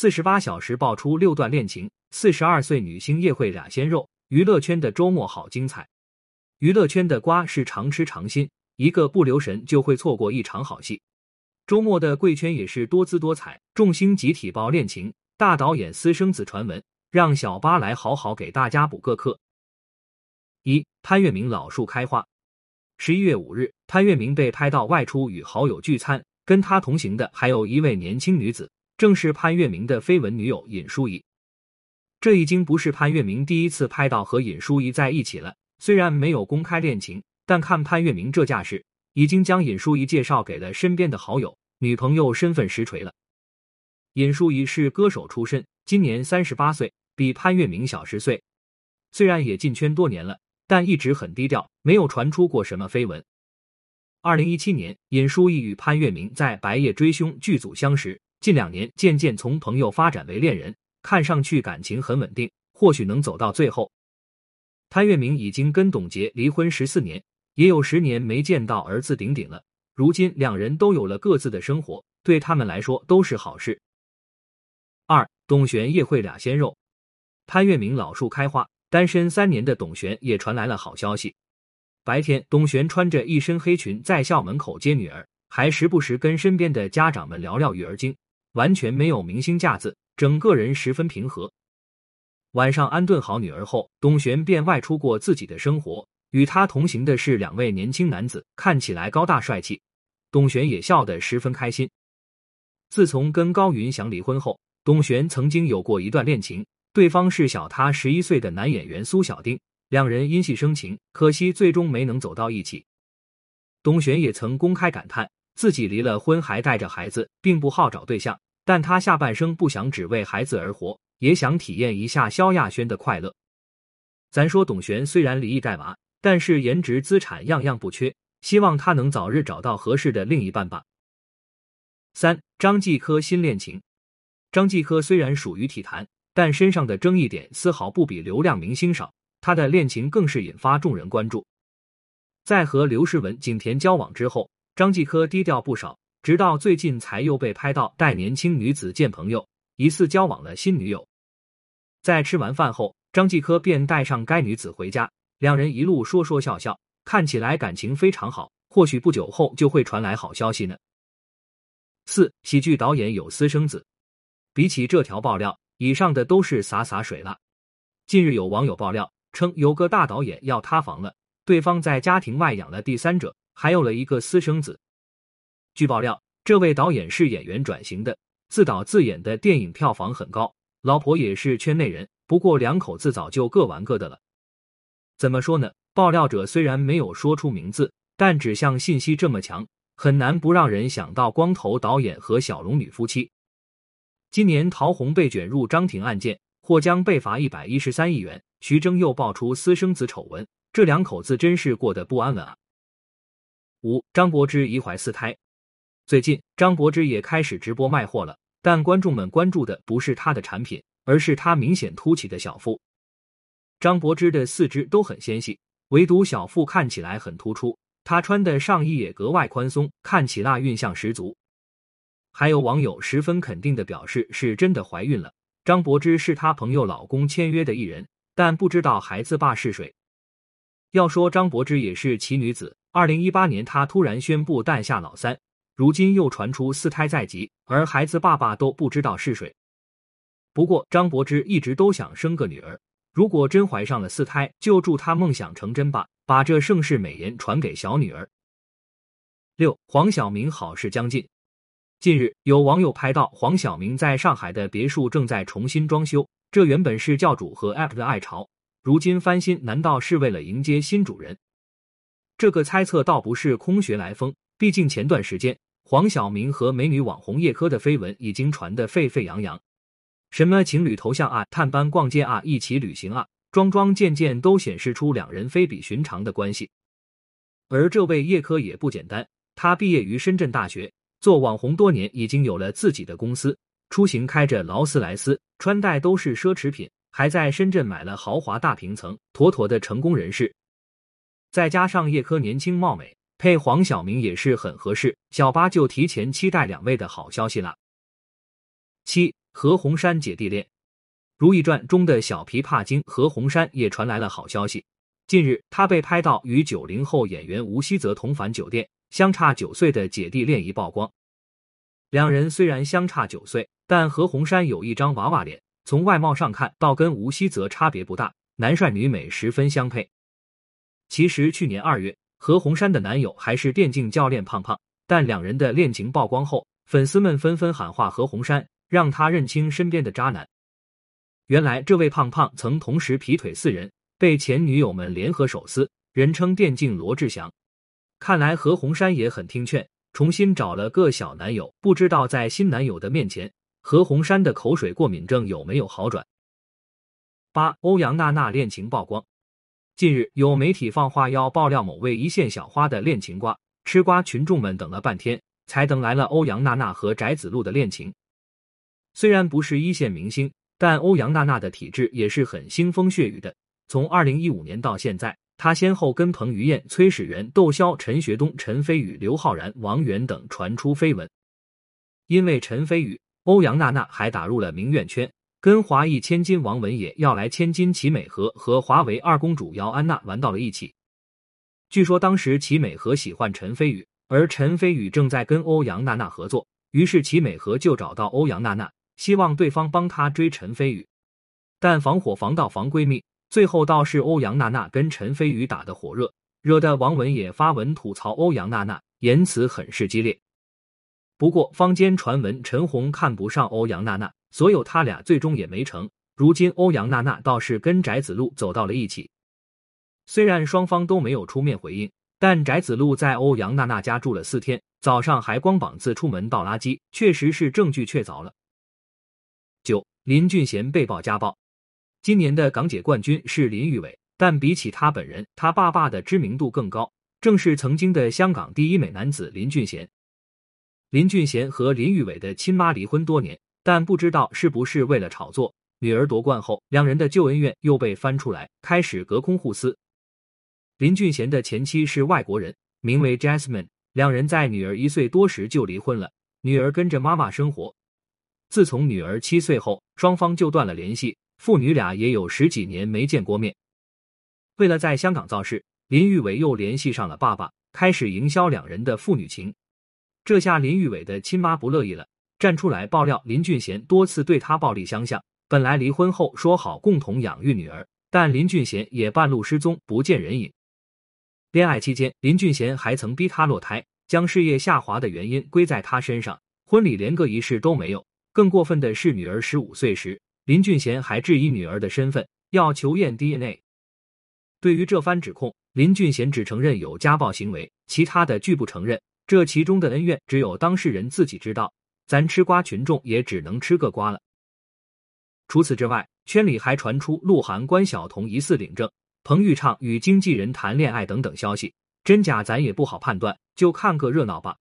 四十八小时爆出六段恋情，四十二岁女星叶慧俩鲜肉，娱乐圈的周末好精彩。娱乐圈的瓜是常吃常新，一个不留神就会错过一场好戏。周末的贵圈也是多姿多彩，众星集体爆恋情，大导演私生子传闻，让小八来好好给大家补个课。一潘粤明老树开花。十一月五日，潘粤明被拍到外出与好友聚餐，跟他同行的还有一位年轻女子。正是潘粤明的绯闻女友尹淑仪，这已经不是潘粤明第一次拍到和尹淑仪在一起了。虽然没有公开恋情，但看潘粤明这架势，已经将尹淑仪介绍给了身边的好友，女朋友身份实锤了。尹淑仪是歌手出身，今年三十八岁，比潘粤明小十岁。虽然也进圈多年了，但一直很低调，没有传出过什么绯闻。二零一七年，尹淑仪与潘粤明在《白夜追凶》剧组相识。近两年渐渐从朋友发展为恋人，看上去感情很稳定，或许能走到最后。潘粤明已经跟董洁离婚十四年，也有十年没见到儿子顶顶了。如今两人都有了各自的生活，对他们来说都是好事。二，董璇叶慧俩鲜肉，潘粤明老树开花，单身三年的董璇也传来了好消息。白天，董璇穿着一身黑裙在校门口接女儿，还时不时跟身边的家长们聊聊育儿经。完全没有明星架子，整个人十分平和。晚上安顿好女儿后，董璇便外出过自己的生活。与他同行的是两位年轻男子，看起来高大帅气。董璇也笑得十分开心。自从跟高云翔离婚后，董璇曾经有过一段恋情，对方是小他十一岁的男演员苏小丁，两人因戏生情，可惜最终没能走到一起。董璇也曾公开感叹，自己离了婚还带着孩子，并不好找对象。但他下半生不想只为孩子而活，也想体验一下萧亚轩的快乐。咱说董璇虽然离异带娃，但是颜值资产样样不缺，希望他能早日找到合适的另一半吧。三张继科新恋情，张继科虽然属于体坛，但身上的争议点丝毫不比流量明星少，他的恋情更是引发众人关注。在和刘诗雯、景甜交往之后，张继科低调不少。直到最近才又被拍到带年轻女子见朋友，疑似交往了新女友。在吃完饭后，张继科便带上该女子回家，两人一路说说笑笑，看起来感情非常好。或许不久后就会传来好消息呢。四喜剧导演有私生子，比起这条爆料，以上的都是洒洒水了。近日有网友爆料称，有个大导演要塌房了，对方在家庭外养了第三者，还有了一个私生子。据爆料，这位导演是演员转型的，自导自演的电影票房很高，老婆也是圈内人。不过两口子早就各玩各的了。怎么说呢？爆料者虽然没有说出名字，但指向信息这么强，很难不让人想到光头导演和小龙女夫妻。今年陶虹被卷入张庭案件，或将被罚一百一十三亿元。徐峥又爆出私生子丑闻，这两口子真是过得不安稳啊。五张柏芝疑怀四胎。最近，张柏芝也开始直播卖货了，但观众们关注的不是她的产品，而是她明显凸起的小腹。张柏芝的四肢都很纤细，唯独小腹看起来很突出。她穿的上衣也格外宽松，看起来孕相十足。还有网友十分肯定的表示，是真的怀孕了。张柏芝是她朋友老公签约的艺人，但不知道孩子爸是谁。要说张柏芝也是奇女子，二零一八年她突然宣布诞下老三。如今又传出四胎在即，而孩子爸爸都不知道是谁。不过张柏芝一直都想生个女儿，如果真怀上了四胎，就祝她梦想成真吧，把这盛世美颜传给小女儿。六黄晓明好事将近，近日有网友拍到黄晓明在上海的别墅正在重新装修，这原本是教主和 App 的爱巢，如今翻新，难道是为了迎接新主人？这个猜测倒不是空穴来风，毕竟前段时间。黄晓明和美女网红叶珂的绯闻已经传得沸沸扬扬，什么情侣头像啊、探班逛街啊、一起旅行啊，桩桩件件都显示出两人非比寻常的关系。而这位叶珂也不简单，她毕业于深圳大学，做网红多年，已经有了自己的公司，出行开着劳斯莱斯，穿戴都是奢侈品，还在深圳买了豪华大平层，妥妥的成功人士。再加上叶珂年轻貌美。配黄晓明也是很合适，小八就提前期待两位的好消息了。七何鸿燊姐弟恋，《如懿传》中的小琵琶精何鸿燊也传来了好消息。近日，他被拍到与九零后演员吴希泽同返酒店，相差九岁的姐弟恋一曝光。两人虽然相差九岁，但何鸿燊有一张娃娃脸，从外貌上看，倒跟吴希泽差别不大，男帅女美，十分相配。其实去年二月，何鸿燊的男友还是电竞教练胖胖，但两人的恋情曝光后，粉丝们纷纷喊话何鸿燊。让他认清身边的渣男。原来这位胖胖曾同时劈腿四人，被前女友们联合手撕，人称电竞罗志祥。看来何鸿燊也很听劝，重新找了个小男友。不知道在新男友的面前，何鸿燊的口水过敏症有没有好转？八欧阳娜娜恋情曝光。近日有媒体放话要爆料某位一线小花的恋情瓜，吃瓜群众们等了半天，才等来了欧阳娜娜和翟子路的恋情。虽然不是一线明星，但欧阳娜娜的体质也是很腥风血雨的。从二零一五年到现在，她先后跟彭于晏、崔始源、窦骁、陈学冬、陈飞宇、刘昊然、王源等传出绯闻。因为陈飞宇，欧阳娜娜还打入了名媛圈，跟华裔千金王文也要来千金齐美和和华为二公主姚安娜玩到了一起。据说当时齐美和喜欢陈飞宇，而陈飞宇正在跟欧阳娜娜合作，于是齐美和就找到欧阳娜娜。希望对方帮他追陈飞宇，但防火防盗防闺蜜，最后倒是欧阳娜娜跟陈飞宇打得火热，惹得王文也发文吐槽欧阳娜娜，言辞很是激烈。不过坊间传闻陈红看不上欧阳娜娜，所有他俩最终也没成。如今欧阳娜娜倒是跟翟子路走到了一起，虽然双方都没有出面回应，但翟子路在欧阳娜娜家住了四天，早上还光膀子出门倒垃圾，确实是证据确凿了。九林俊贤被曝家暴，今年的港姐冠军是林玉伟，但比起他本人，他爸爸的知名度更高，正是曾经的香港第一美男子林俊贤。林俊贤和林玉伟的亲妈离婚多年，但不知道是不是为了炒作，女儿夺冠后，两人的旧恩怨又被翻出来，开始隔空互撕。林俊贤的前妻是外国人，名为 Jasmine，两人在女儿一岁多时就离婚了，女儿跟着妈妈生活。自从女儿七岁后，双方就断了联系，父女俩也有十几年没见过面。为了在香港造势，林玉伟又联系上了爸爸，开始营销两人的父女情。这下林玉伟的亲妈不乐意了，站出来爆料林俊贤多次对他暴力相向。本来离婚后说好共同养育女儿，但林俊贤也半路失踪，不见人影。恋爱期间，林俊贤还曾逼他落胎，将事业下滑的原因归在他身上，婚礼连个仪式都没有。更过分的是，女儿十五岁时，林俊贤还质疑女儿的身份，要求验 DNA。对于这番指控，林俊贤只承认有家暴行为，其他的拒不承认。这其中的恩怨，只有当事人自己知道，咱吃瓜群众也只能吃个瓜了。除此之外，圈里还传出鹿晗、关晓彤疑似领证，彭昱畅与经纪人谈恋爱等等消息，真假咱也不好判断，就看个热闹吧。